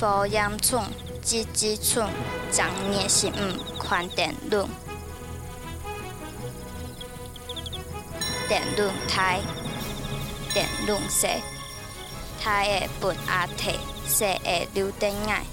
火焰村、鸡鸡村、长年是毋宽电轮。电论胎，电论社，胎的分阿体，社的流德爱。